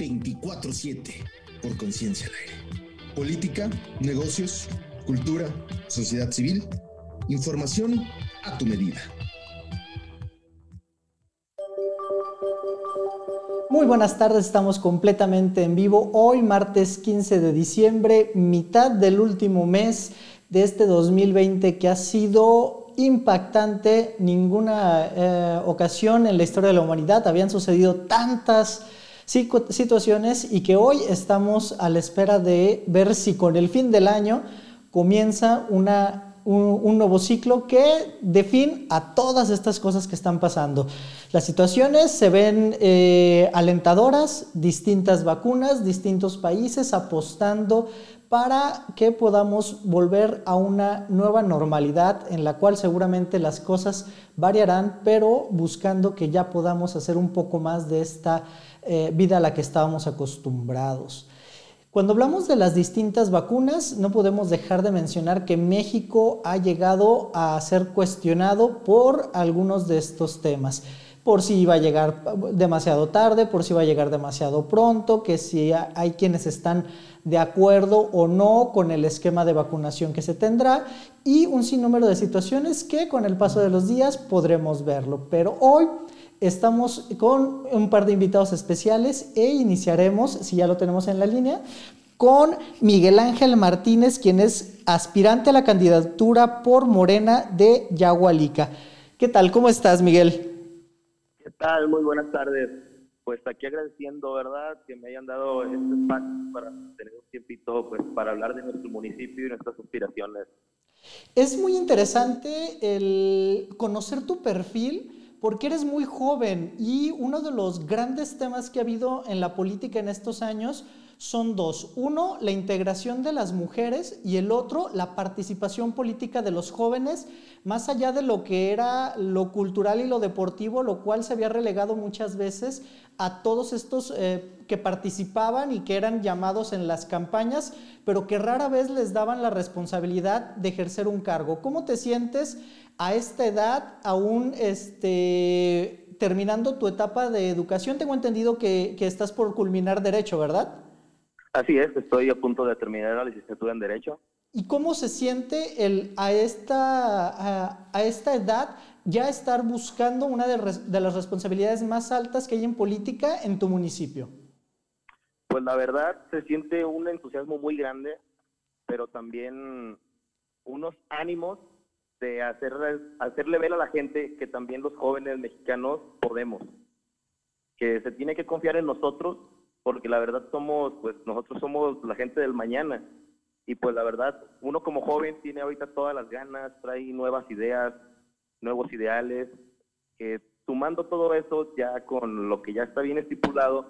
24-7 por Conciencia al Aire. Política, negocios, cultura, sociedad civil, información a tu medida. Muy buenas tardes, estamos completamente en vivo. Hoy, martes 15 de diciembre, mitad del último mes de este 2020 que ha sido impactante. Ninguna eh, ocasión en la historia de la humanidad habían sucedido tantas situaciones y que hoy estamos a la espera de ver si con el fin del año comienza una, un, nuevo ciclo que dé fin a todas estas cosas que están pasando. Las situaciones se ven eh, alentadoras, distintas vacunas, distintos países apostando para que podamos volver a una nueva normalidad en la cual seguramente las cosas variarán, pero buscando que ya podamos hacer un poco más de esta eh, vida a la que estábamos acostumbrados. Cuando hablamos de las distintas vacunas, no podemos dejar de mencionar que México ha llegado a ser cuestionado por algunos de estos temas por si iba a llegar demasiado tarde, por si va a llegar demasiado pronto, que si hay quienes están de acuerdo o no con el esquema de vacunación que se tendrá y un sinnúmero de situaciones que con el paso de los días podremos verlo. Pero hoy Estamos con un par de invitados especiales e iniciaremos, si ya lo tenemos en la línea, con Miguel Ángel Martínez, quien es aspirante a la candidatura por Morena de Yagualica. ¿Qué tal? ¿Cómo estás, Miguel? ¿Qué tal? Muy buenas tardes. Pues aquí agradeciendo, ¿verdad?, que me hayan dado este espacio para tener un tiempito pues, para hablar de nuestro municipio y nuestras aspiraciones. Es muy interesante el conocer tu perfil porque eres muy joven y uno de los grandes temas que ha habido en la política en estos años son dos. Uno, la integración de las mujeres y el otro, la participación política de los jóvenes, más allá de lo que era lo cultural y lo deportivo, lo cual se había relegado muchas veces a todos estos eh, que participaban y que eran llamados en las campañas, pero que rara vez les daban la responsabilidad de ejercer un cargo. ¿Cómo te sientes a esta edad, aún este, terminando tu etapa de educación, tengo entendido que, estás por culminar Derecho, ¿verdad? Así es, estoy a punto de terminar la licenciatura en Derecho. ¿Y cómo se siente el, a, esta, a, esta edad ya estar buscando una de, de, las responsabilidades más altas que hay en política en tu municipio? Pues la verdad se siente un entusiasmo muy grande, pero también unos ánimos de hacer, hacerle ver a la gente que también los jóvenes mexicanos podemos, que se tiene que confiar en nosotros, porque la verdad somos, pues nosotros somos la gente del mañana. Y pues la verdad, uno como joven tiene ahorita todas las ganas, trae nuevas ideas, nuevos ideales, sumando todo eso ya con lo que ya está bien estipulado,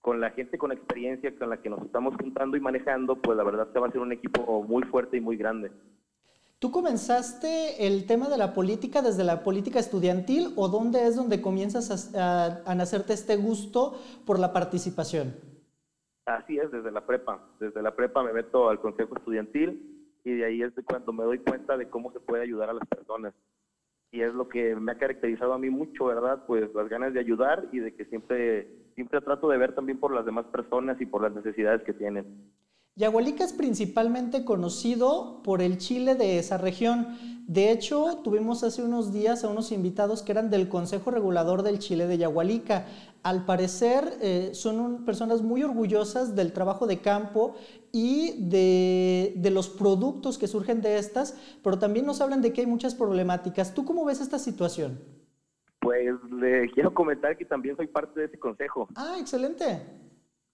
con la gente con experiencia con la que nos estamos juntando y manejando, pues la verdad se va a ser un equipo muy fuerte y muy grande. ¿Tú comenzaste el tema de la política desde la política estudiantil o dónde es donde comienzas a, nacerte este gusto por la participación? Así es, desde la prepa. Desde la prepa me meto al consejo estudiantil y de ahí es de cuando me doy cuenta de cómo se puede ayudar a las personas. Y es lo que me ha caracterizado a mí mucho, ¿verdad? Pues las ganas de ayudar y de que siempre, siempre trato de ver también por las demás personas y por las necesidades que tienen. Yagualica es principalmente conocido por el chile de esa región. De hecho, tuvimos hace unos días a unos invitados que eran del Consejo Regulador del Chile de Yagualica. Al parecer, eh, son personas muy orgullosas del trabajo de campo y de, de, los productos que surgen de estas, pero también nos hablan de que hay muchas problemáticas. ¿Tú cómo ves esta situación? Pues le quiero comentar que también soy parte de ese consejo. Ah, excelente.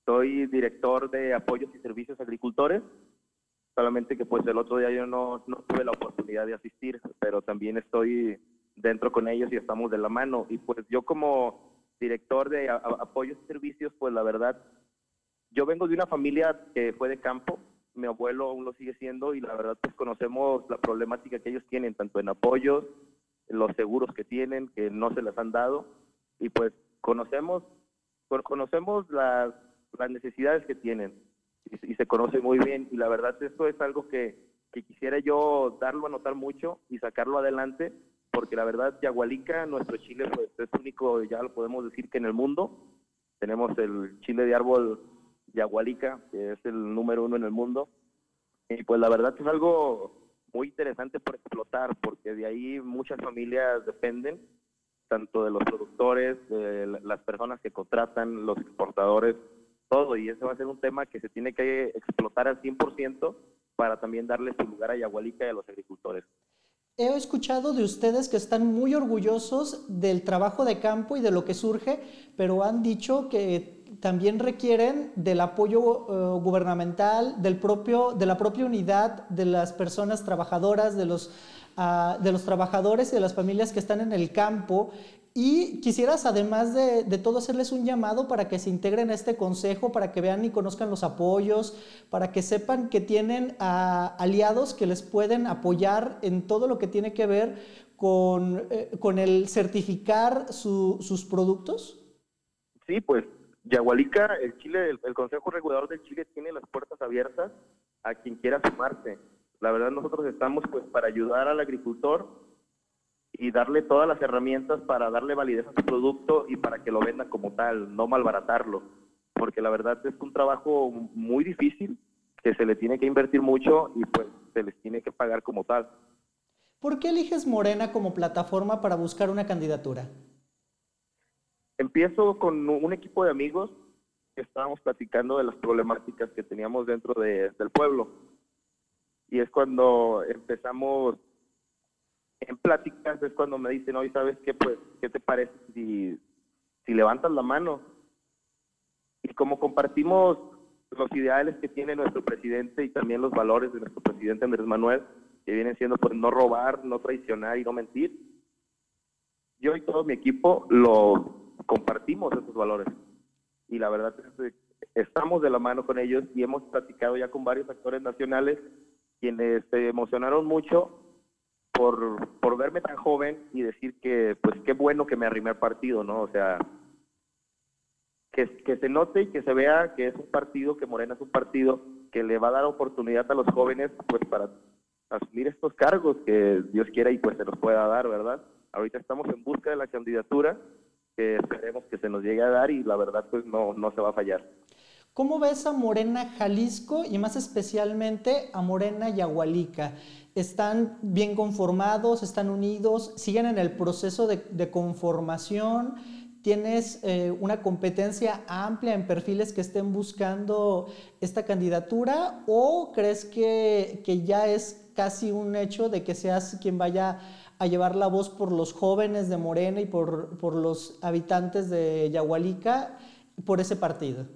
Soy director de apoyos y servicios agricultores, solamente que pues el otro día yo no, no tuve la oportunidad de asistir, pero también estoy dentro con ellos y estamos de la mano. Y pues yo como director de apoyos y servicios, pues la verdad, yo vengo de una familia que fue de campo, mi abuelo aún lo sigue siendo y la verdad pues conocemos la problemática que ellos tienen, tanto en apoyos, los seguros que tienen, que no se les han dado, y pues conocemos, conocemos las las necesidades que tienen y, se conoce muy bien y la verdad esto es algo que, que, quisiera yo darlo a notar mucho y sacarlo adelante porque la verdad Yagualica, nuestro Chile pues es único, ya lo podemos decir que en el mundo tenemos el chile de árbol Yagualica, que es el número uno en el mundo. Y pues la verdad es algo muy interesante por explotar, porque de ahí muchas familias dependen, tanto de los productores, de las personas que contratan, los exportadores, todo. Y ese va a ser un tema que se tiene que explotar al 100% para también darle su lugar a Yagualica y a los agricultores. He escuchado de ustedes que están muy orgullosos del trabajo de campo y de lo que surge, pero han dicho que también requieren del apoyo eh, gubernamental, del propio, de la propia unidad de las personas trabajadoras, de los, ah, de los trabajadores y de las familias que están en el campo y quisieras, además de, todo, hacerles un llamado para que se integren a este consejo, para que vean y conozcan los apoyos, para que sepan que tienen aliados que les pueden apoyar en todo lo que tiene que ver con, eh, con el certificar sus productos. Sí, pues Yagualica, el Chile, el, el Consejo Regulador del Chile tiene las puertas abiertas a quien quiera sumarse. La verdad nosotros estamos pues para ayudar al agricultor y darle todas las herramientas para darle validez a su producto y para que lo venda como tal, no malbaratarlo, porque la verdad es un trabajo muy difícil que se le tiene que invertir mucho y pues se les tiene que pagar como tal. ¿Por qué eliges Morena como plataforma para buscar una candidatura? Empiezo con un equipo de amigos que estábamos platicando de las problemáticas que teníamos dentro de, del pueblo. Y es cuando empezamos en pláticas es cuando me dicen, hoy sabes qué, pues, ¿qué te parece si, levantas la mano? Y como compartimos los ideales que tiene nuestro presidente y también los valores de nuestro presidente Andrés Manuel, que vienen siendo pues no robar, no traicionar y no mentir, yo y todo mi equipo lo compartimos esos valores. Y la verdad es que estamos de la mano con ellos y hemos platicado ya con varios actores nacionales quienes se emocionaron mucho por, por verme tan joven y decir que, pues qué bueno que me arrimé al partido, ¿no? O sea, que, que se note y que se vea que es un partido, que Morena es un partido que le va a dar oportunidad a los jóvenes, pues para asumir estos cargos que Dios quiera y pues se los pueda dar, ¿verdad? Ahorita estamos en busca de la candidatura que esperemos que se nos llegue a dar y la verdad pues no, no se va a fallar. ¿Cómo ves a Morena Jalisco y más especialmente a Morena Yahualica? ¿Están bien conformados? ¿Están unidos? ¿Siguen en el proceso de, conformación? ¿Tienes eh, una competencia amplia en perfiles que estén buscando esta candidatura? ¿O crees que, que ya es casi un hecho de que seas quien vaya a llevar la voz por los jóvenes de Morena y por, por los habitantes de Yahualica por ese partido?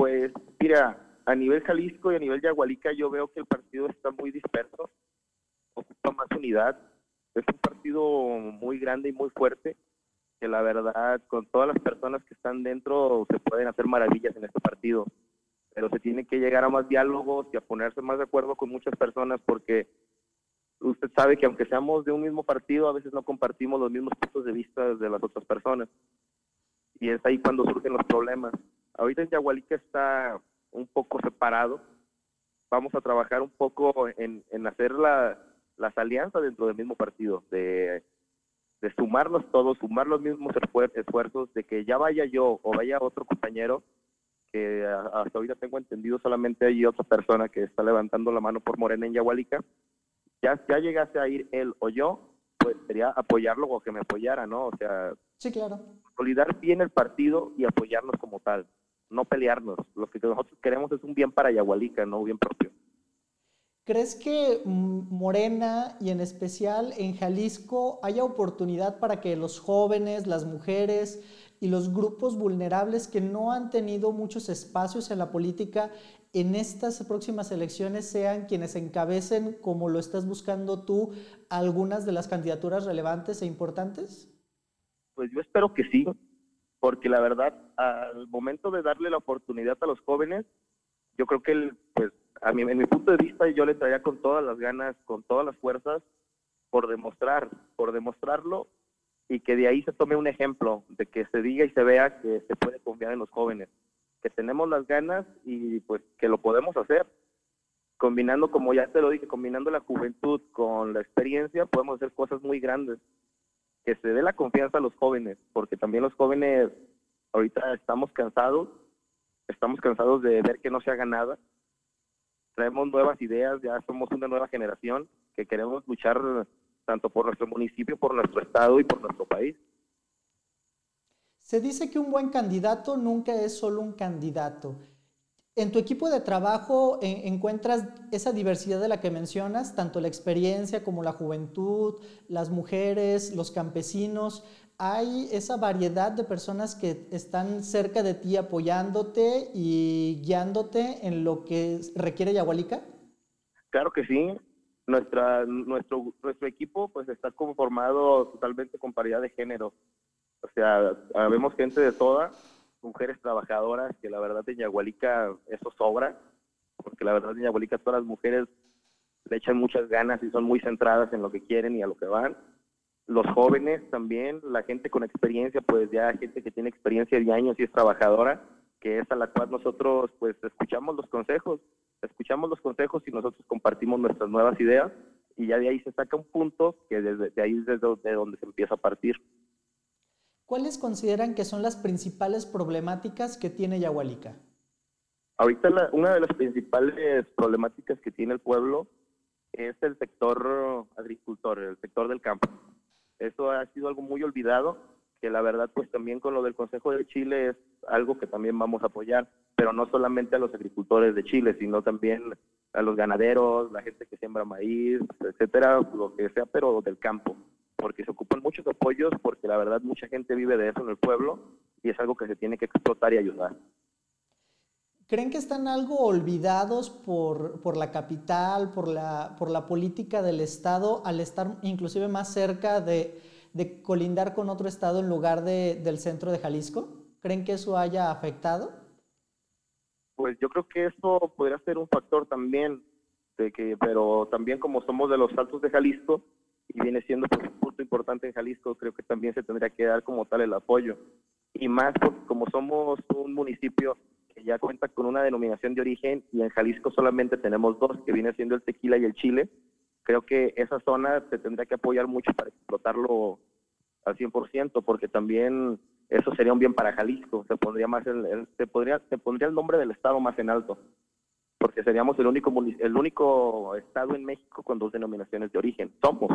Pues mira, a nivel Jalisco y a nivel Yagualica yo veo que el partido está muy disperso, ocupa más unidad, es un partido muy grande y muy fuerte, que la verdad con todas las personas que están dentro se pueden hacer maravillas en este partido, pero se tiene que llegar a más diálogos y a ponerse más de acuerdo con muchas personas porque usted sabe que aunque seamos de un mismo partido, a veces no compartimos los mismos puntos de vista de las otras personas. Y es ahí cuando surgen los problemas. Ahorita en Yagualica está un poco separado. Vamos a trabajar un poco en, hacer las alianzas dentro del mismo partido, de, sumarnos todos, sumar los mismos esfuerzos, de que ya vaya yo o vaya otro compañero, que hasta ahorita tengo entendido solamente hay otra persona que está levantando la mano por Morena en Yagualica. Ya, ya llegase a ir él o yo, pues sería apoyarlo o que me apoyara, ¿no? O sea, sí, claro. consolidar bien el partido y apoyarnos como tal no pelearnos. Lo que nosotros queremos es un bien para Yagualica, no un bien propio. ¿Crees que Morena y en especial en Jalisco haya oportunidad para que los jóvenes, las mujeres y los grupos vulnerables que no han tenido muchos espacios en la política en estas próximas elecciones sean quienes encabecen, como lo estás buscando tú, algunas de las candidaturas relevantes e importantes? Pues yo espero que sí porque la verdad, al momento de darle la oportunidad a los jóvenes, yo creo que, pues, a mí, en mi punto de vista, yo le traía con todas las ganas, con todas las fuerzas, por demostrar, por demostrarlo y que de ahí se tome un ejemplo, de que se diga y se vea que se puede confiar en los jóvenes, que tenemos las ganas y pues que lo podemos hacer. Combinando, como ya te lo dije, combinando la juventud con la experiencia, podemos hacer cosas muy grandes que se dé la confianza a los jóvenes, porque también los jóvenes Ahorita estamos cansados, estamos cansados de ver que no se haga nada. Traemos nuevas ideas, ya somos una nueva generación que queremos luchar tanto por nuestro municipio, por nuestro estado y por nuestro país. Se dice que un buen candidato nunca es solo un candidato. En tu equipo de trabajo encuentras esa diversidad de la que mencionas, tanto la experiencia como la juventud, las mujeres, los campesinos. ¿Hay esa variedad de personas que están cerca de ti apoyándote y guiándote en lo que requiere Yahualica? Claro que sí. Nuestra, nuestro, nuestro equipo pues está conformado totalmente con paridad de género. O sea, vemos gente de toda, mujeres trabajadoras, que la verdad en Yagualica eso sobra, porque la verdad en Yagualica todas las mujeres le echan muchas ganas y son muy centradas en lo que quieren y a lo que van. Los jóvenes también, la gente con experiencia, pues ya gente que tiene experiencia de años y es trabajadora, que es a la cual nosotros pues escuchamos los consejos, escuchamos los consejos y nosotros compartimos nuestras nuevas ideas y ya de ahí se saca un punto que desde de ahí es desde donde se empieza a partir. ¿Cuáles consideran que son las principales problemáticas que tiene Yahualica? Ahorita una de las principales problemáticas que tiene el pueblo es el sector agricultor, el sector del campo. Eso ha sido algo muy olvidado, que la verdad pues también con lo del Consejo de Chile es algo que también vamos a apoyar, pero no solamente a los agricultores de Chile, sino también a los ganaderos, la gente que siembra maíz, etcétera, lo que sea, pero del campo porque se ocupan muchos apoyos, porque la verdad mucha gente vive de eso en el pueblo y es algo que se tiene que explotar y ayudar. ¿Creen que están algo olvidados por, por la capital, por la, por la política del Estado, al estar inclusive más cerca de, de colindar con otro Estado en lugar de, del centro de Jalisco? ¿Creen que eso haya afectado? Pues yo creo que eso podría ser un factor también, de que, pero también como somos de los altos de Jalisco, y viene siendo pues, un punto importante en Jalisco, creo que también se tendría que dar como tal el apoyo. Y más porque como somos un municipio que ya cuenta con una denominación de origen y en Jalisco solamente tenemos dos, que viene siendo el tequila y el chile, creo que esa zona se tendría que apoyar mucho para explotarlo al 100%, porque también eso sería un bien para Jalisco, se pondría más el, se podría se pondría el nombre del estado más en alto porque seríamos el único, el único estado en México con dos denominaciones de origen. Somos.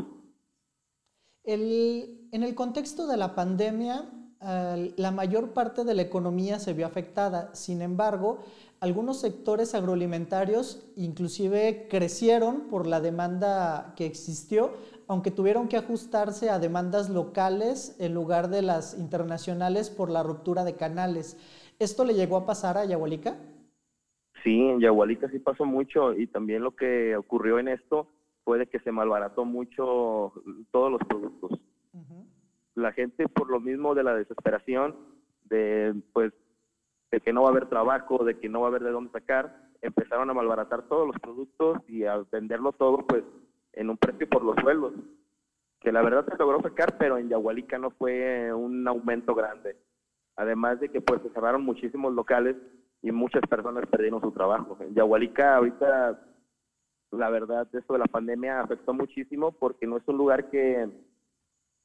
en el contexto de la pandemia, la mayor parte de la economía se vio afectada. Sin embargo, algunos sectores agroalimentarios inclusive crecieron por la demanda que existió, aunque tuvieron que ajustarse a demandas locales en lugar de las internacionales por la ruptura de canales. ¿Esto le llegó a pasar a Yahualica? Sí, en Yahualica sí pasó mucho y también lo que ocurrió en esto fue de que se malbarató mucho todos los productos. La gente por lo mismo de la desesperación, de pues de que no va a haber trabajo, de que no va a haber de dónde sacar, empezaron a malbaratar todos los productos y a venderlo todo pues en un precio por los suelos, que la verdad se logró sacar, pero en Yahualica no fue un aumento grande. Además de que pues se cerraron muchísimos locales y muchas personas perdieron su trabajo. En Yahualica ahorita, la verdad, esto de la pandemia afectó muchísimo porque no es un lugar que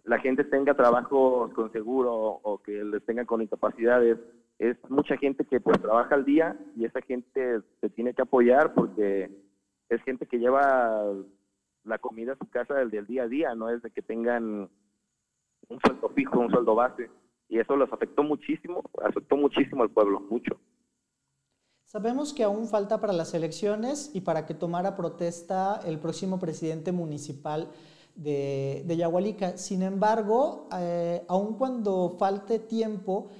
la gente tenga trabajo con seguro o que les tengan con incapacidades. Es mucha gente que pues trabaja al día y esa gente se tiene que apoyar porque es gente que lleva la comida a su casa del, del día a día, no es de que tengan un sueldo fijo, un sueldo base. Y eso los afectó muchísimo, afectó muchísimo al pueblo, mucho. Sabemos que aún falta para las elecciones y para que tomara protesta el próximo presidente municipal de, de Yahualica. Sin embargo, eh, aun cuando falte tiempo,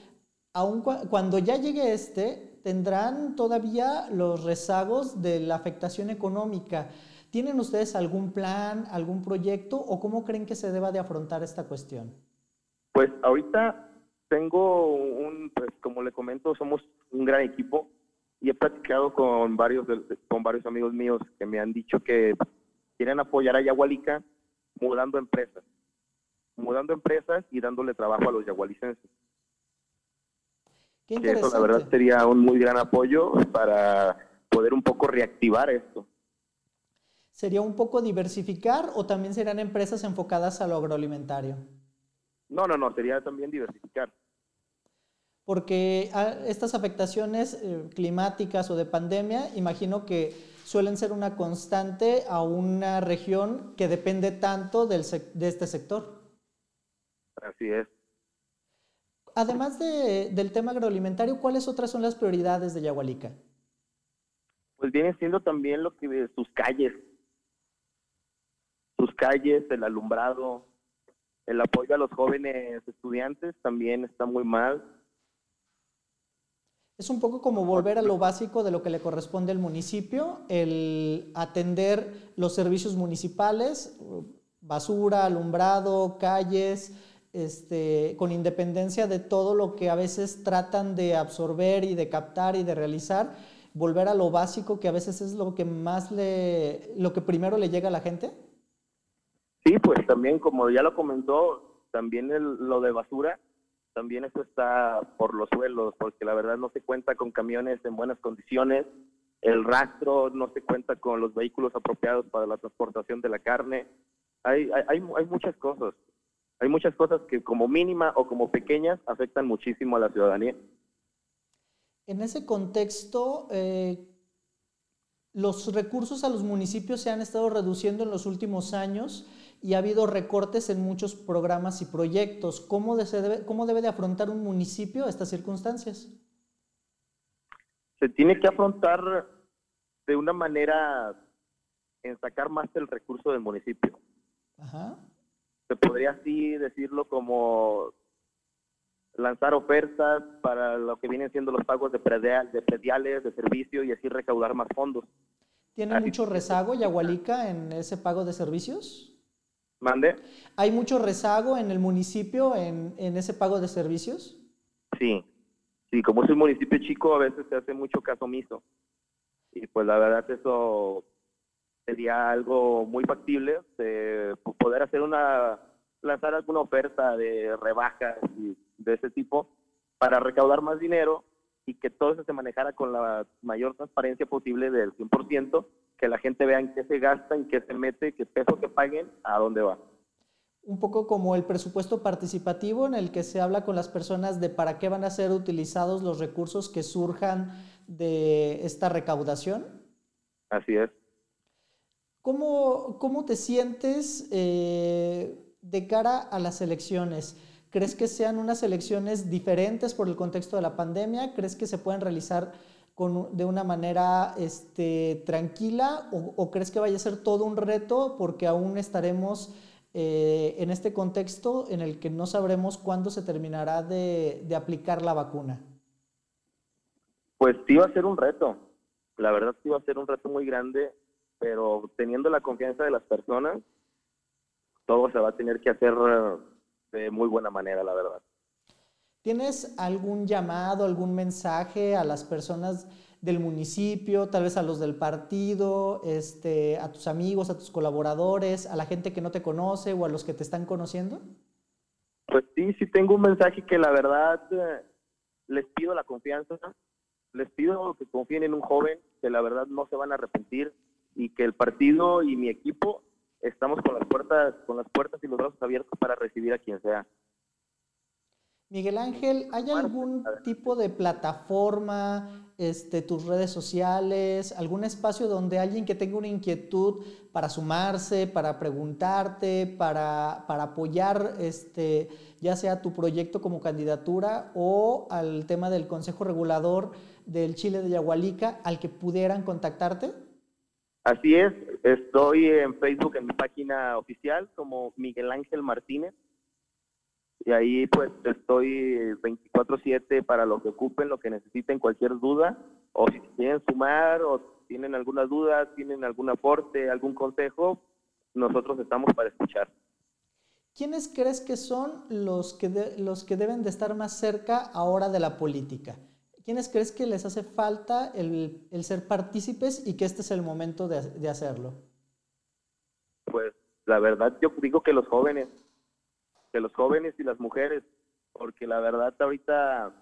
aun cuando ya llegue este, tendrán todavía los rezagos de la afectación económica. ¿Tienen ustedes algún plan, algún proyecto o cómo creen que se deba de afrontar esta cuestión? Pues ahorita tengo un, pues como le comento, somos un gran equipo y he platicado con varios, con varios amigos míos que me han dicho que quieren apoyar a Yagualica mudando empresas, mudando empresas y dándole trabajo a los yagualicenses. Qué eso la verdad sería un muy gran apoyo para poder un poco reactivar esto. ¿Sería un poco diversificar o también serían empresas enfocadas a lo agroalimentario? No, no, no, sería también diversificar. Porque estas afectaciones eh, climáticas o de pandemia, imagino que suelen ser una constante a una región que depende tanto del de este sector. Así es. Además del tema agroalimentario, ¿cuáles otras son las prioridades de Yahualica? Pues viene siendo también lo que sus calles, sus calles, el alumbrado, el apoyo a los jóvenes estudiantes también está muy mal. Es un poco como volver a lo básico de lo que le corresponde al municipio, el atender los servicios municipales, basura, alumbrado, calles, este, con independencia de todo lo que a veces tratan de absorber y de captar y de realizar, volver a lo básico que a veces es lo que más le, lo que primero le llega a la gente? Sí, pues también, como ya lo comentó, también lo de basura, también eso está por los suelos, porque la verdad no se cuenta con camiones en buenas condiciones, el rastro no se cuenta con los vehículos apropiados para la transportación de la carne, hay, hay, hay muchas cosas. Hay muchas cosas que como mínima o como pequeñas afectan muchísimo a la ciudadanía. En ese contexto, eh, los recursos a los municipios se han estado reduciendo en los últimos años y ha habido recortes en muchos programas y proyectos. ¿Cómo, debe, cómo debe de afrontar un municipio estas circunstancias? Se tiene que afrontar de una manera en sacar más del recurso del municipio. Ajá se podría así decirlo como lanzar ofertas para lo que vienen siendo los pagos de, predial, de prediales, de servicio y así recaudar más fondos. ¿Tiene mucho rezago Yagualica en ese pago de servicios? ¿Mande? ¿Hay mucho rezago en el municipio en, en ese pago de servicios? Sí, sí, como es un municipio chico a veces se hace mucho caso omiso. Y pues la verdad eso sería algo muy factible de poder hacer una, lanzar alguna oferta de rebajas y de ese tipo para recaudar más dinero que todo eso se manejara con la mayor transparencia posible del 100%, que la gente vea en qué se gasta, en qué se mete, qué peso que paguen, a dónde va. Un poco como el presupuesto participativo en el que se habla con las personas de para qué van a ser utilizados los recursos que surjan de esta recaudación. Así es. ¿Cómo, cómo te sientes eh, de cara a las elecciones? ¿Crees que sean unas elecciones diferentes por el contexto de la pandemia? ¿Crees que se pueden realizar con, de una manera este, tranquila o, crees que vaya a ser todo un reto porque aún estaremos eh, en este contexto en el que no sabremos cuándo se terminará de, de aplicar la vacuna? Pues sí va a ser un reto. La verdad sí va a ser un reto muy grande pero teniendo la confianza de las personas, todo se va a tener que hacer de muy buena manera, la verdad. ¿Tienes algún llamado, algún mensaje a las personas del municipio, tal vez a los del partido, este, a tus amigos, a tus colaboradores, a la gente que no te conoce o a los que te están conociendo? Pues sí, sí tengo un mensaje que la verdad eh, les pido la confianza, les pido que confíen en un joven, que la verdad no se van a arrepentir, y que el partido y mi equipo estamos con las puertas, con las puertas y los brazos abiertos para recibir a quien sea. Miguel Ángel, ¿hay algún tipo de plataforma, este, tus redes sociales, algún espacio donde alguien que tenga una inquietud para sumarse, para preguntarte, para, para apoyar este, ya sea tu proyecto como candidatura o al tema del Consejo Regulador del Chile de Yagualica, al que pudieran contactarte? Así es, estoy en Facebook en mi página oficial como Miguel Ángel Martínez y ahí pues estoy 24/7 para lo que ocupen, lo que necesiten, cualquier duda o si quieren sumar o tienen alguna duda, tienen algún aporte, algún consejo, nosotros estamos para escuchar. ¿Quiénes crees que son los que, los que deben de estar más cerca ahora de la política? ¿Quiénes crees que les hace falta el, ser partícipes y que este es el momento de, hacerlo? Pues la verdad yo digo que los jóvenes, que los jóvenes y las mujeres, porque la verdad ahorita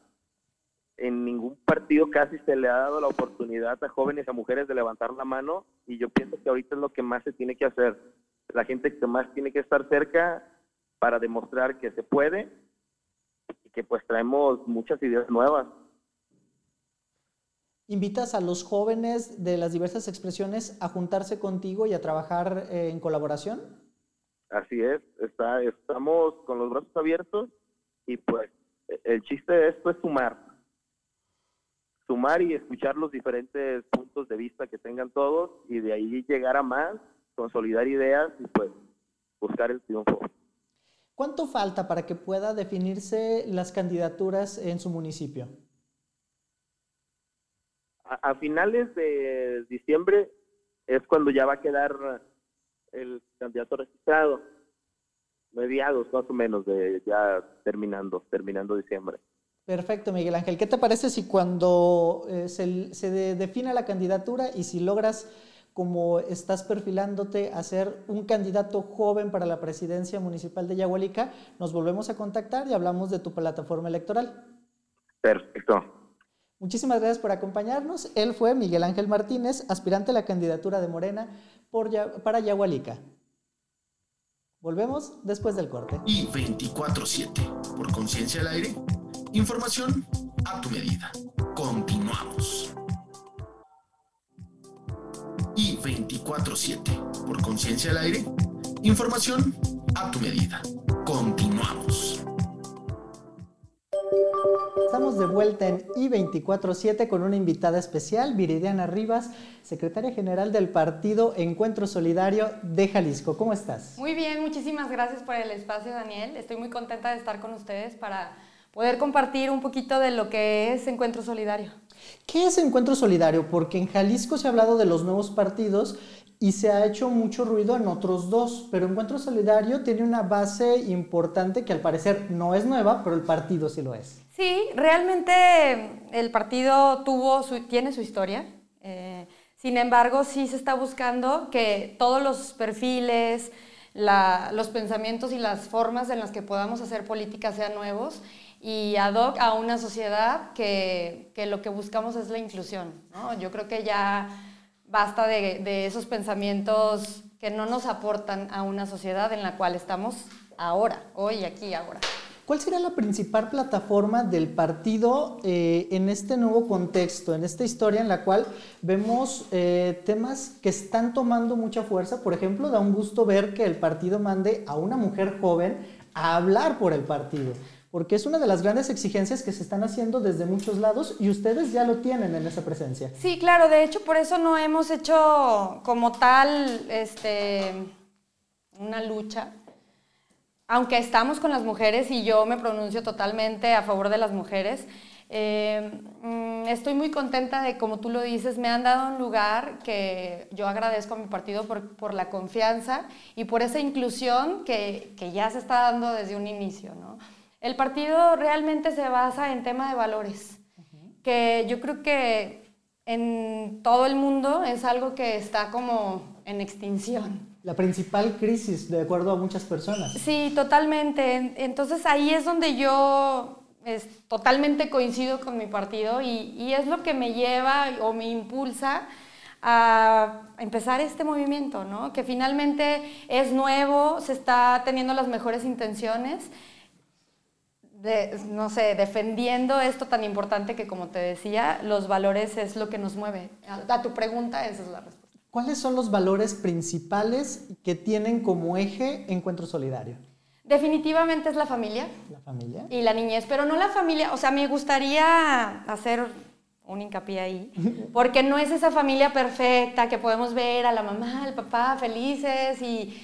en ningún partido casi se le ha dado la oportunidad a jóvenes y a mujeres de levantar la mano y yo pienso que ahorita es lo que más se tiene que hacer. La gente que más tiene que estar cerca para demostrar que se puede que pues traemos muchas ideas nuevas. ¿Invitas a los jóvenes de las diversas expresiones a juntarse contigo y a trabajar eh, en colaboración? Así es, está, estamos con los brazos abiertos y pues el chiste de esto es sumar. Sumar y escuchar los diferentes puntos de vista que tengan todos y de ahí llegar a más, consolidar ideas y pues buscar el triunfo. ¿Cuánto falta para que pueda definirse las candidaturas en su municipio? A, a finales de diciembre es cuando ya va a quedar el candidato registrado mediados más o menos de ya terminando, terminando diciembre. Perfecto, Miguel Ángel. ¿Qué te parece si cuando eh, se, se de, defina la candidatura y si logras, como estás perfilándote, a ser un candidato joven para la presidencia municipal de Yahualica, nos volvemos a contactar y hablamos de tu plataforma electoral? Perfecto. Muchísimas gracias por acompañarnos. Él fue Miguel Ángel Martínez, aspirante a la candidatura de Morena para Yahualica. Volvemos después del corte. Y 24-7, por conciencia al aire, información a tu medida. Continuamos. Y 24-7, por conciencia al aire, información a tu medida. Continuamos. Estamos de vuelta en I247 con una invitada especial, Viridiana Rivas, secretaria general del partido Encuentro Solidario de Jalisco. ¿Cómo estás? Muy bien, muchísimas gracias por el espacio, Daniel. Estoy muy contenta de estar con ustedes para poder compartir un poquito de lo que es Encuentro Solidario. ¿Qué es Encuentro Solidario? Porque en Jalisco se ha hablado de los nuevos partidos y se ha hecho mucho ruido en otros dos, pero Encuentro Solidario tiene una base importante que al parecer no es nueva, pero el partido sí lo es. Sí, realmente el partido tuvo su, tiene su historia. Eh, sin embargo, sí se está buscando que todos los perfiles, la, los pensamientos y las formas en las que podamos hacer política sean nuevos y ad hoc a una sociedad que, que lo que buscamos es la inclusión. ¿no? Yo creo que ya basta de, de, esos pensamientos que no nos aportan a una sociedad en la cual estamos ahora, hoy, aquí, ahora. ¿Cuál será la principal plataforma del partido eh, en este nuevo contexto, en esta historia en la cual vemos eh, temas que están tomando mucha fuerza? Por ejemplo, da un gusto ver que el partido mande a una mujer joven a hablar por el partido porque es una de las grandes exigencias que se están haciendo desde muchos lados y ustedes ya lo tienen en esa presencia. Sí, claro, de hecho por eso no hemos hecho como tal este, una lucha, aunque estamos con las mujeres y yo me pronuncio totalmente a favor de las mujeres. Eh, estoy muy contenta de, como tú lo dices, me han dado un lugar que yo agradezco a mi partido por, por la confianza y por esa inclusión que, que ya se está dando desde un inicio, ¿no? El partido realmente se basa en tema de valores, uh -huh. que yo creo que en todo el mundo es algo que está como en extinción. La principal crisis, de acuerdo a muchas personas. Sí, totalmente. Entonces ahí es donde yo es, totalmente coincido con mi partido y, y es lo que me lleva o me impulsa a empezar este movimiento, ¿no? que finalmente es nuevo, se está teniendo las mejores intenciones de, no sé, defendiendo esto tan importante que, como te decía, los valores es lo que nos mueve. A, a tu pregunta, esa es la respuesta. ¿Cuáles son los valores principales que tienen como eje Encuentro Solidario? Definitivamente es la familia. La familia. Y la niñez, pero no la familia, o sea, me gustaría hacer un hincapié ahí, porque no es esa familia perfecta que podemos ver a la mamá, al papá felices y,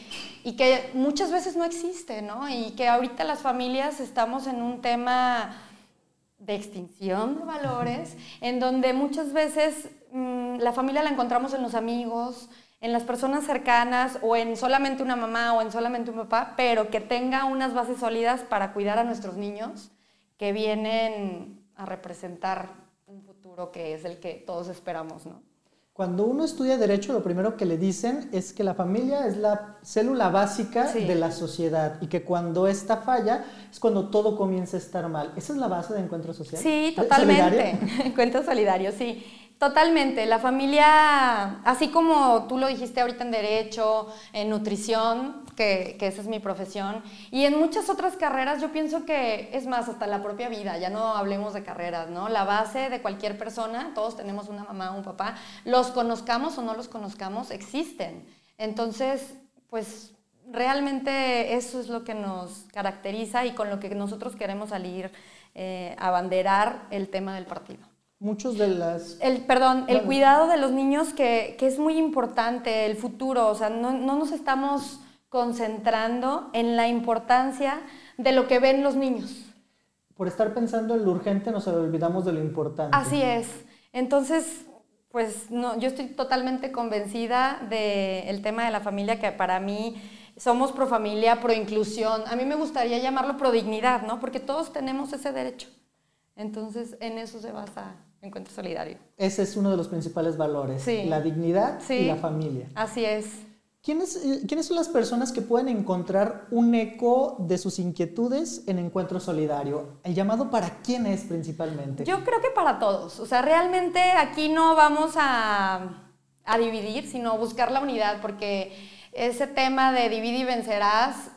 y que muchas veces no existe, ¿no? Y que ahorita las familias estamos en un tema de extinción de valores, en donde muchas veces mmm, la familia la encontramos en los amigos, en las personas cercanas o en solamente una mamá o en solamente un papá, pero que tenga unas bases sólidas para cuidar a nuestros niños que vienen a representar futuro que es el que todos esperamos, ¿no? Cuando uno estudia derecho, lo primero que le dicen es que la familia es la célula básica sí. de la sociedad y que cuando esta falla es cuando todo comienza a estar mal. ¿Esa es la base de encuentro social? Sí, totalmente. encuentro solidario, sí. Totalmente. La familia, así como tú lo dijiste ahorita en derecho, en nutrición, que, que, esa es mi profesión. Y en muchas otras carreras yo pienso que, es más, hasta la propia vida, ya no hablemos de carreras, ¿no? La base de cualquier persona, todos tenemos una mamá o un papá, los conozcamos o no los conozcamos, existen. Entonces, pues realmente eso es lo que nos caracteriza y con lo que nosotros queremos salir eh, a abanderar el tema del partido. Muchos de las... El, perdón, el cuidado de los niños que, que, es muy importante, el futuro, o sea, no, no nos estamos concentrando en la importancia de lo que ven los niños. Por estar pensando en lo urgente nos olvidamos de lo importante. Así es. Entonces, pues no, yo estoy totalmente convencida del tema de la familia, que para mí somos pro familia, pro inclusión. A mí me gustaría llamarlo pro dignidad, ¿no? Porque todos tenemos ese derecho. Entonces, en eso se basa Encuentro Solidario. Ese es uno de los principales valores, sí. la dignidad y la familia. Así es. ¿Quiénes, eh, ¿Quiénes son las personas que pueden encontrar un eco de sus inquietudes en Encuentro Solidario? ¿El llamado para quién es principalmente? Yo creo que para todos. O sea, realmente aquí no vamos a, a dividir, sino buscar la unidad, porque ese tema de divide y vencerás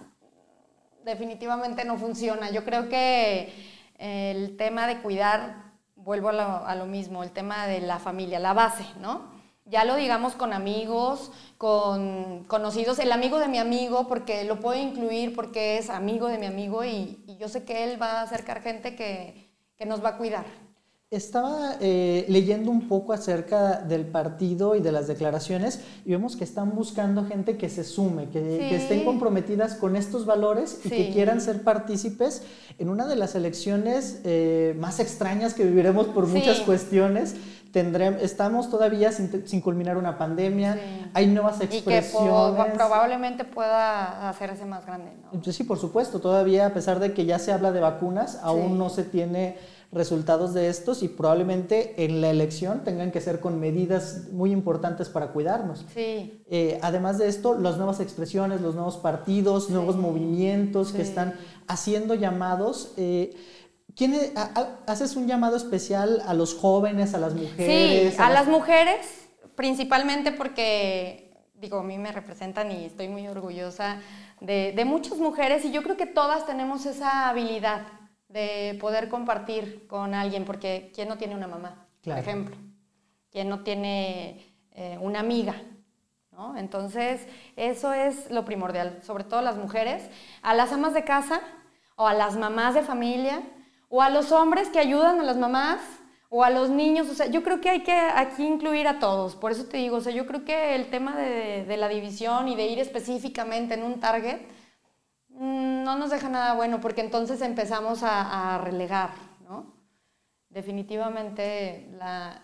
definitivamente no funciona. Yo creo que el tema de cuidar, vuelvo a lo, a lo mismo, el tema de la familia, la base, ¿no? Ya lo digamos con amigos, con conocidos, el amigo de mi amigo, porque lo puedo incluir porque es amigo de mi amigo y, yo sé que él va a acercar gente que, que nos va a cuidar. Estaba eh, leyendo un poco acerca del partido y de las declaraciones y vemos que están buscando gente que se sume, que, estén comprometidas con estos valores y que quieran ser partícipes en una de las elecciones eh, más extrañas que viviremos por muchas cuestiones tendremos, estamos todavía sin, culminar una pandemia, hay nuevas expresiones. Y que probablemente pueda hacerse más grande, ¿no? Sí, por supuesto, todavía a pesar de que ya se habla de vacunas, aún no se tiene resultados de estos y probablemente en la elección tengan que ser con medidas muy importantes para cuidarnos. Sí. Eh, además de esto, las nuevas expresiones, los nuevos partidos, nuevos movimientos que están haciendo llamados. Eh, ¿Quién ¿Haces un llamado especial a los jóvenes, a las mujeres? Sí, a, las... mujeres, principalmente porque, digo, a mí me representan y estoy muy orgullosa de, muchas mujeres y yo creo que todas tenemos esa habilidad de poder compartir con alguien, porque ¿quién no tiene una mamá, por ejemplo? ¿Quién no tiene eh, una amiga? ¿no? Entonces, eso es lo primordial, sobre todo las mujeres, a las amas de casa o a las mamás de familia, o a los hombres que ayudan a las mamás, o a los niños, o sea, yo creo que hay que aquí incluir a todos, por eso te digo, o sea, yo creo que el tema de, la división y de ir específicamente en un target mm, no nos deja nada bueno, porque entonces empezamos a, relegar, ¿no? Definitivamente la,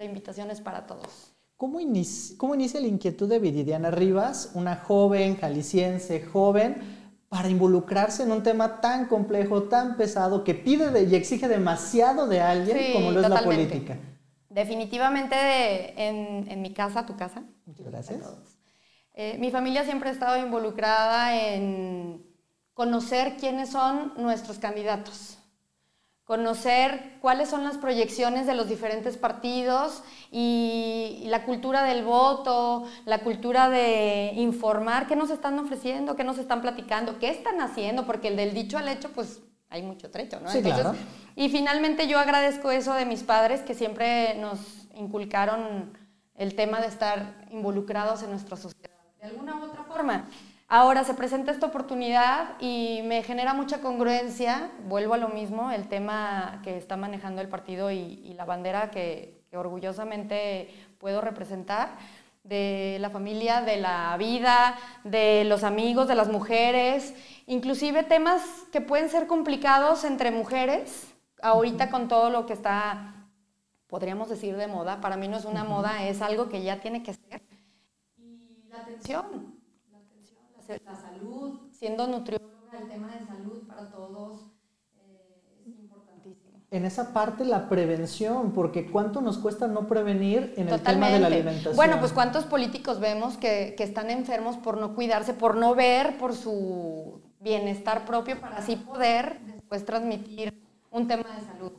invitación es para todos. ¿Cómo inicia, ¿Cómo inicia la inquietud de Viridiana Rivas, una joven jalisciense, joven, para involucrarse en un tema tan complejo, tan pesado, que pide y exige demasiado de alguien como lo es la política. Definitivamente en, en, mi casa, tu casa. Muchas gracias. Eh, mi familia siempre ha estado involucrada en conocer quiénes son nuestros candidatos conocer cuáles son las proyecciones de los diferentes partidos y, la cultura del voto, la cultura de informar qué nos están ofreciendo, qué nos están platicando, qué están haciendo, porque el del dicho al hecho, pues hay mucho trecho, ¿no? Sí, claro. Y finalmente yo agradezco eso de mis padres que siempre nos inculcaron el tema de estar involucrados en nuestra sociedad, de alguna u otra forma. Ahora se presenta esta oportunidad y me genera mucha congruencia, vuelvo a lo mismo, el tema que está manejando el partido y, la bandera que, orgullosamente puedo representar, de la familia, de la vida, de los amigos, de las mujeres, inclusive temas que pueden ser complicados entre mujeres, ahorita con todo lo que está, podríamos decir, de moda, para mí no es una moda, es algo que ya tiene que ser. Y la atención, la salud, siendo nutrióloga, el tema de salud para todos eh, es importantísimo. En esa parte la prevención, porque cuánto nos cuesta no prevenir en el tema de la alimentación. Bueno, pues cuántos políticos vemos que, que están enfermos por no cuidarse, por no ver por su bienestar propio para así poder después transmitir un tema de salud.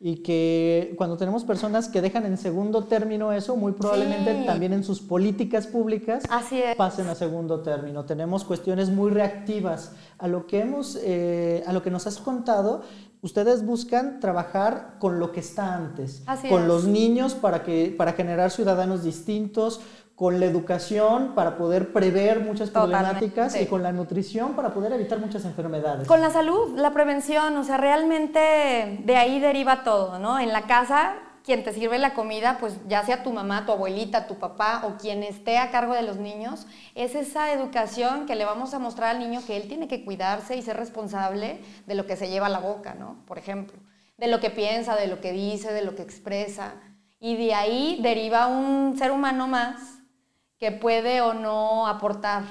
Y que cuando tenemos personas que dejan en segundo término eso, muy probablemente Sí. también en sus políticas públicas Así pasen a segundo término. Tenemos cuestiones muy reactivas. A lo que hemos, eh, a lo que nos has contado, ustedes buscan trabajar con lo que está antes, Así con es. los niños para que para generar ciudadanos distintos, con la educación para poder prever muchas problemáticas Totalmente. y con la nutrición para poder evitar muchas enfermedades. Con la salud, la prevención, o sea, realmente de ahí deriva todo, ¿no? En la casa, quien te sirve la comida, pues ya sea tu mamá, tu abuelita, tu papá o quien esté a cargo de los niños, es esa educación que le vamos a mostrar al niño que él tiene que cuidarse y ser responsable de lo que se lleva a la boca, ¿no? Por ejemplo, de lo que piensa, de lo que dice, de lo que expresa. Y de ahí deriva un ser humano más que puede o no aportar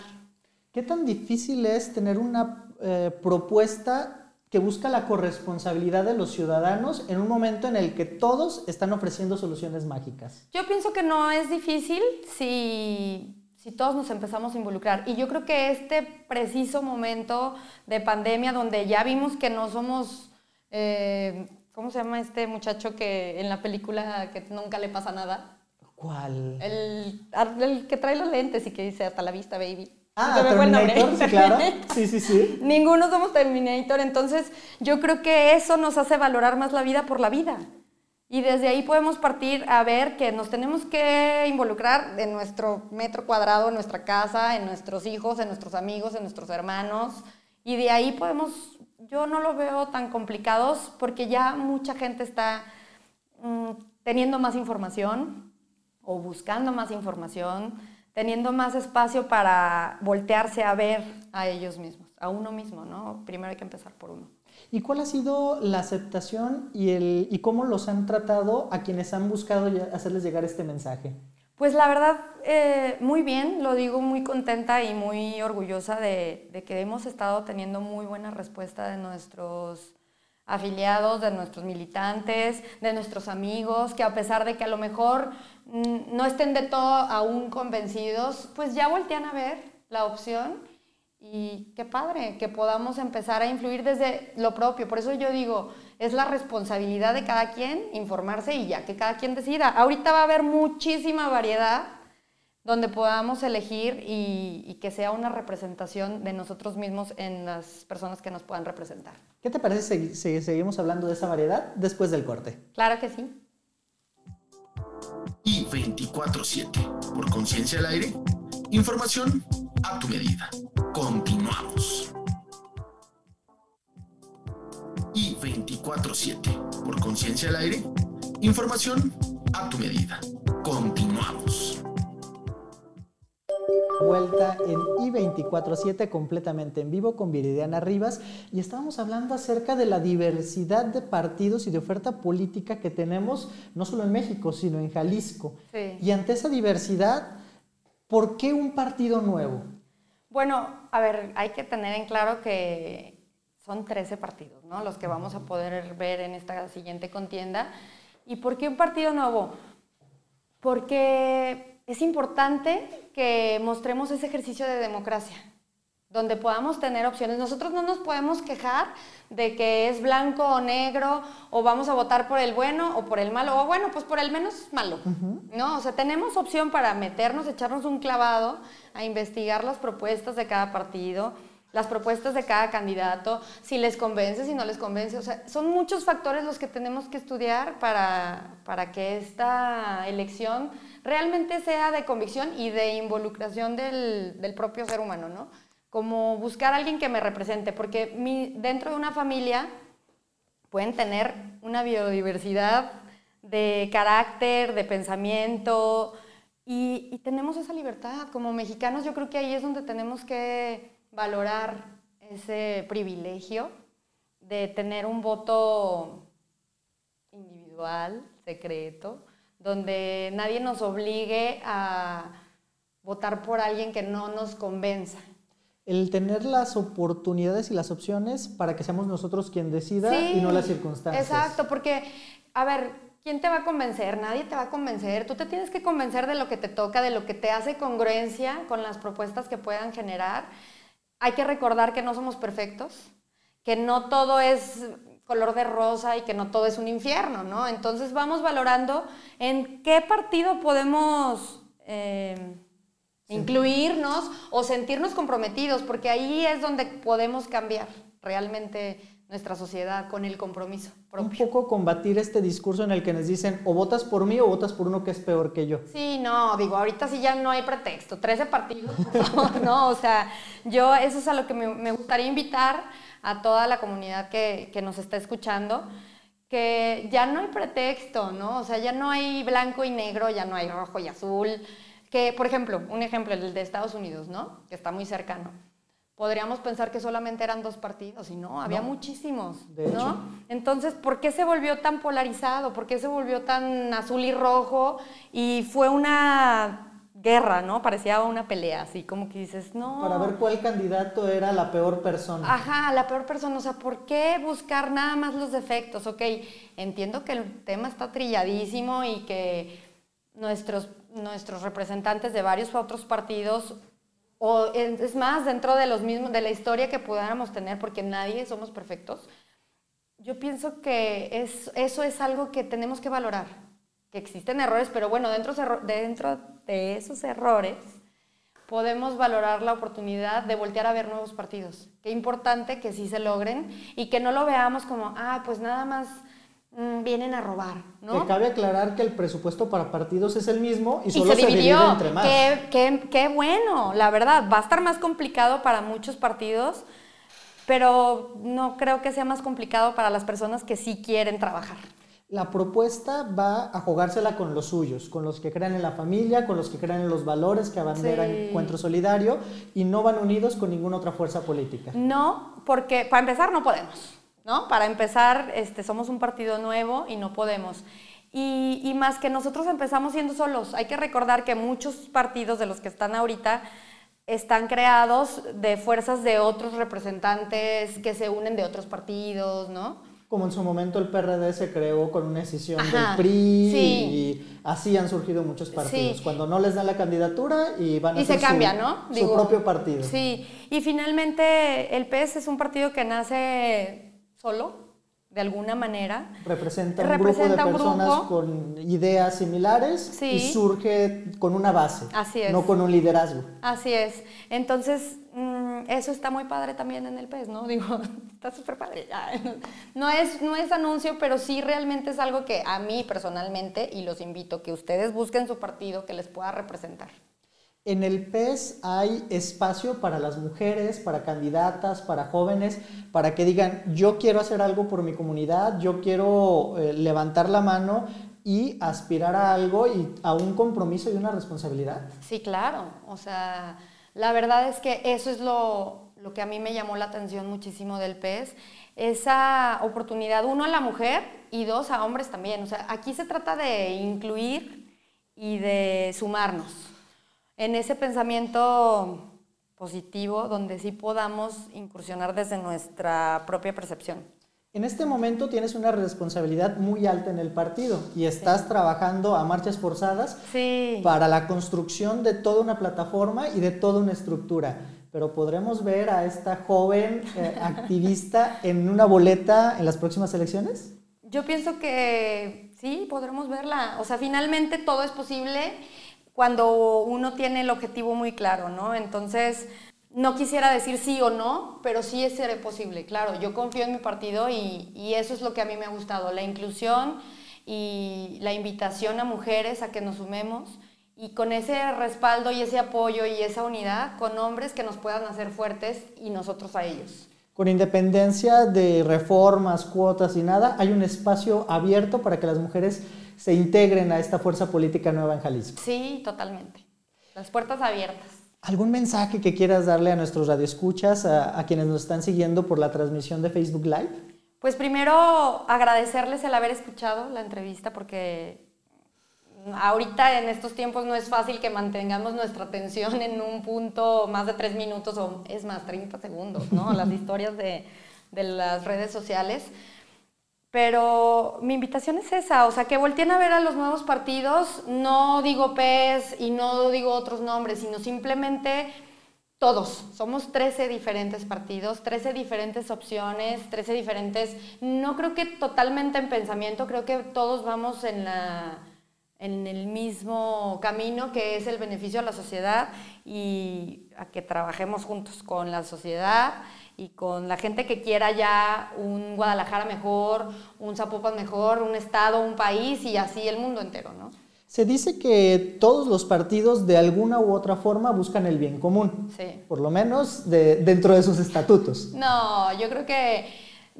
¿Qué tan difícil es tener una eh, propuesta que busca la corresponsabilidad de los ciudadanos en un momento en el que todos están ofreciendo soluciones mágicas? Yo pienso que no es difícil si, si todos nos empezamos a involucrar. Y yo creo que este preciso momento de pandemia donde ya vimos que no somos, eh, ¿cómo se llama este muchacho que en la película que nunca le pasa nada? ¿Cuál? El, el que trae los lentes y que dice hasta la vista, baby. Ah, nombre. Terminator, sí, claro. Sí, sí, sí. Ninguno somos Terminator, entonces yo creo que eso nos hace valorar más la vida por la vida. Y desde ahí podemos partir a ver que nos tenemos que involucrar en nuestro metro cuadrado, en nuestra casa, en nuestros hijos, en nuestros amigos, en nuestros hermanos. Y de ahí podemos, yo no lo veo tan complicados porque ya mucha gente está mm, teniendo más información o buscando más información, teniendo más espacio para voltearse a ver a ellos mismos, a uno mismo, ¿no? Primero hay que empezar por uno. ¿Y cuál ha sido la aceptación y, el, y cómo los han tratado a quienes han buscado hacerles llegar este mensaje? Pues la verdad, eh, muy bien, lo digo muy contenta y muy orgullosa de, de que hemos estado teniendo muy buena respuesta de nuestros afiliados, de nuestros militantes, de nuestros amigos, que a pesar de que a lo mejor no estén de todo aún convencidos, pues ya voltean a ver la opción y qué padre que podamos empezar a influir desde lo propio. Por eso yo digo, es la responsabilidad de cada quien informarse y ya que cada quien decida. Ahorita va a haber muchísima variedad donde podamos elegir y, y que sea una representación de nosotros mismos en las personas que nos puedan representar. ¿Qué te parece si, si seguimos hablando de esa variedad después del corte? Claro que sí. Y 24-7. Por conciencia al aire. Información a tu medida. Continuamos. Y 24-7. Por conciencia al aire. Información a tu medida. Continuamos. Vuelta en I247 completamente en vivo con Viridiana Rivas y estábamos hablando acerca de la diversidad de partidos y de oferta política que tenemos no solo en México, sino en Jalisco. Sí. Y ante esa diversidad, ¿por qué un partido nuevo? Bueno, a ver, hay que tener en claro que son 13 partidos, ¿no? Los que vamos a poder ver en esta siguiente contienda. ¿Y por qué un partido nuevo? Porque es importante que mostremos ese ejercicio de democracia, donde podamos tener opciones. Nosotros no nos podemos quejar de que es blanco o negro, o vamos a votar por el bueno o por el malo, o bueno, pues por el menos malo, ¿no? O sea, tenemos opción para meternos, echarnos un clavado a investigar las propuestas de cada partido, las propuestas de cada candidato, si les convence, si no les convence. O sea, son muchos factores los que tenemos que estudiar para, para que esta elección realmente sea de convicción y de involucración del, del propio ser humano, ¿no? Como buscar a alguien que me represente, porque dentro de una familia pueden tener una biodiversidad de carácter, de pensamiento, y tenemos esa libertad. Como mexicanos yo creo que ahí es donde tenemos que valorar ese privilegio de tener un voto individual, secreto, donde nadie nos obligue a votar por alguien que no nos convenza. El tener las oportunidades y las opciones para que seamos nosotros quien decida Sí, y no las circunstancias. Exacto, porque, a ver, ¿quién te va a convencer? Nadie te va a convencer. Tú te tienes que convencer de lo que te toca, de lo que te hace congruencia con las propuestas que puedan generar. Hay que recordar que no somos perfectos, que no todo es color de rosa y que no todo es un infierno, ¿no? Entonces vamos valorando en qué partido podemos eh, incluirnos o sentirnos comprometidos, porque ahí es donde podemos cambiar realmente nuestra sociedad con el compromiso propio. Un poco combatir este discurso en el que nos dicen o votas por mí o votas por uno que es peor que yo. Sí, no, digo, ahorita sí ya no hay pretexto, 13 partidos, por favor, ¿no? O sea, yo eso es a lo que me, me gustaría invitar a toda la comunidad que, que nos está escuchando, que ya no hay pretexto, ¿no? O sea, ya no hay blanco y negro, ya no hay rojo y azul. Que, por ejemplo, un ejemplo, el de Estados Unidos, ¿no? Que está muy cercano podríamos pensar que solamente eran dos partidos y no, había muchísimos, ¿no? Entonces, ¿por qué se volvió tan polarizado? ¿Por qué se volvió tan azul y rojo? Y fue una guerra, ¿no? Parecía una pelea, así como que dices, no. Para ver cuál candidato era la peor persona. Ajá, la peor persona. O sea, ¿por qué buscar nada más los defectos? Ok, entiendo que el tema está trilladísimo y que nuestros, nuestros representantes de varios otros partidos o es más, dentro de los mismos, de la historia que pudiéramos tener, porque nadie somos perfectos, yo pienso que es, eso es algo que tenemos que valorar, que existen errores, pero bueno, dentro, dentro de esos errores podemos valorar la oportunidad de voltear a ver nuevos partidos. Qué importante que sí se logren y que no lo veamos como, ah, pues nada más Mm, vienen a robar, ¿no? Que cabe aclarar que el presupuesto para partidos es el mismo y solo se, dividió. entre más. Qué, qué, bueno, la verdad, va a estar más complicado para muchos partidos, pero no creo que sea más complicado para las personas que sí quieren trabajar. La propuesta va a jugársela con los suyos, con los que creen en la familia, con los que creen en los valores que abanderan Encuentro Solidario y no van unidos con ninguna otra fuerza política. No, porque para empezar no podemos. ¿no? Para empezar, este, somos un partido nuevo y no podemos. Y, más que nosotros empezamos siendo solos. Hay que recordar que muchos partidos de los que están ahorita están creados de fuerzas de otros representantes que se unen de otros partidos, ¿no? Como en su momento el PRD se creó con una decisión del PRI y así han surgido muchos partidos. Cuando no les dan la candidatura y van a se cambia, ¿no? su propio partido. Sí, y finalmente el PS es un partido que nace solo, de alguna manera. Representa un grupo de personas con ideas similares y surge con una base, Así es. no con un liderazgo. Así es. Entonces, eso está muy padre también en el PES, ¿no? Digo, está súper padre. No es, no es anuncio, pero sí realmente es algo que a mí personalmente, y los invito, que ustedes busquen su partido que les pueda representar. En el PES hay espacio para las mujeres, para candidatas, para jóvenes, para que digan, yo quiero hacer algo por mi comunidad, yo quiero eh, levantar la mano y aspirar a algo y a un compromiso y una responsabilidad. Sí, claro. O sea, la verdad es que eso es lo, lo que a mí me llamó la atención muchísimo del PES. Esa oportunidad, uno a la mujer y dos a hombres también. O sea, aquí se trata de incluir y de sumarnos en ese pensamiento positivo donde sí podamos incursionar desde nuestra propia percepción. En este momento tienes una responsabilidad muy alta en el partido y estás trabajando a marchas forzadas para la construcción de toda una plataforma y de toda una estructura. Pero podremos ver a esta joven eh, activista en una boleta en las próximas elecciones? Yo pienso que sí, podremos verla. O sea, finalmente todo es posible cuando uno tiene el objetivo muy claro, ¿no? Entonces, no quisiera decir sí o no, pero sí es posible, claro. Yo confío en mi partido y, y, eso es lo que a mí me ha gustado, la inclusión y la invitación a mujeres a que nos sumemos y con ese respaldo y ese apoyo y esa unidad con hombres que nos puedan hacer fuertes y nosotros a ellos. Con independencia de reformas, cuotas y nada, hay un espacio abierto para que las mujeres se integren a esta fuerza política nueva en Jalisco. Sí, totalmente. Las puertas abiertas. ¿Algún mensaje que quieras darle a nuestros radioescuchas, a, a quienes nos están siguiendo por la transmisión de Facebook Live? Pues primero agradecerles el haber escuchado la entrevista porque ahorita en estos tiempos no es fácil que mantengamos nuestra atención en un punto más de tres minutos o es más, 30 segundos, ¿no? Las historias de, de las redes sociales. Pero mi invitación es esa, o sea, que volteen a ver a los nuevos partidos, no digo PES y no digo otros nombres, sino simplemente todos, somos 13 diferentes partidos, 13 diferentes opciones, 13 diferentes, no creo que totalmente en pensamiento, creo que todos vamos en, la, en el mismo camino que es el beneficio a la sociedad y a que trabajemos juntos con la sociedad y con la gente que quiera ya un Guadalajara mejor, un Zapopan mejor, un estado, un país y así el mundo entero, ¿no? Se dice que todos los partidos de alguna u otra forma buscan el bien común, Sí. por lo menos de- dentro de sus estatutos. No, yo creo que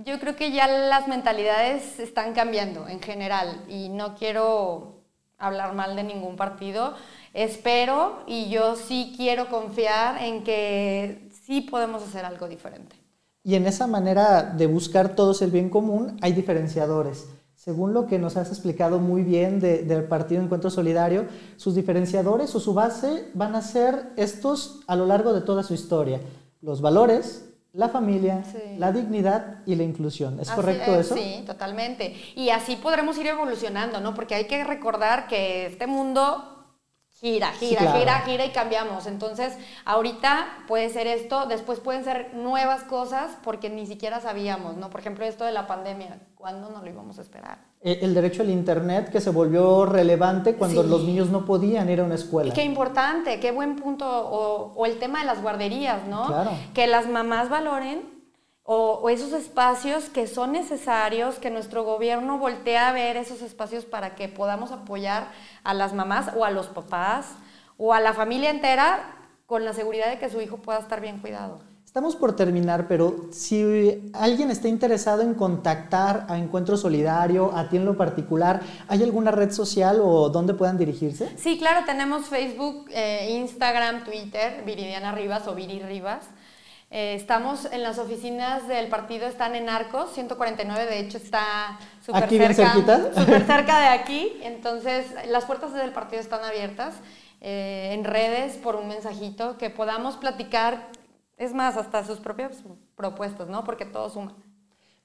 yo creo que ya las mentalidades están cambiando en general y no quiero hablar mal de ningún partido. Espero y yo sí quiero confiar en que sí podemos hacer algo diferente. Y en esa manera de buscar todos el bien común hay diferenciadores. Según lo que nos has explicado muy bien de- del Partido Encuentro Solidario, sus diferenciadores o su base van a ser estos a lo largo de toda su historia. Los valores, la familia, Sí. la dignidad y la inclusión. ¿Es Así correcto es, eso? Sí, totalmente. Y así podremos ir evolucionando, ¿no? Porque hay que recordar que este mundo gira, Sí, gira, claro. gira, gira y cambiamos. Entonces, ahorita puede ser esto, después pueden ser nuevas cosas porque ni siquiera sabíamos, ¿no? Por ejemplo, esto de la pandemia, ¿cuándo no lo íbamos a esperar? Eh, El derecho al Internet que se volvió relevante cuando Sí. los niños no podían ir a una escuela. Y qué importante, qué buen punto, o, o el tema de las guarderías, ¿no? Claro. Que las mamás valoren o, o esos espacios que son necesarios, que nuestro gobierno voltee a ver esos espacios para que podamos apoyar a las mamás o a los papás o a la familia entera con la seguridad de que su hijo pueda estar bien cuidado. Estamos por terminar, pero si alguien está interesado en contactar a Encuentro Solidario, a ti en lo particular, ¿hay alguna red social o dónde puedan dirigirse? Sí, claro, tenemos Facebook, eh, Instagram, Twitter, Viridiana Rivas o Viri Rivas. Eh, estamos en las oficinas del partido, están en Arcos, 149, de hecho está súper ¿Aquí bien cerca, súper cerca de aquí. Entonces, las puertas del partido están abiertas eh, en redes por un mensajito que podamos platicar, es más, hasta sus propias propuestas, ¿no? Porque todo suma.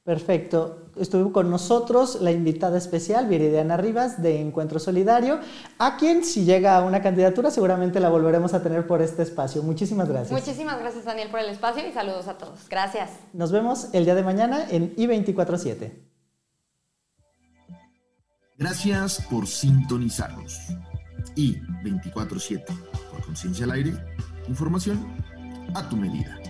Perfecto. Estuvo con nosotros la invitada especial, Viridiana Rivas, de Encuentro Solidario, a quien si llega a una candidatura seguramente la volveremos a tener por este espacio. Muchísimas gracias. Muchísimas gracias, Daniel, por el espacio y saludos a todos. Gracias. Nos vemos el día de mañana en I247. Gracias por sintonizarnos. Y 24-7, por conciencia al aire, información a tu medida.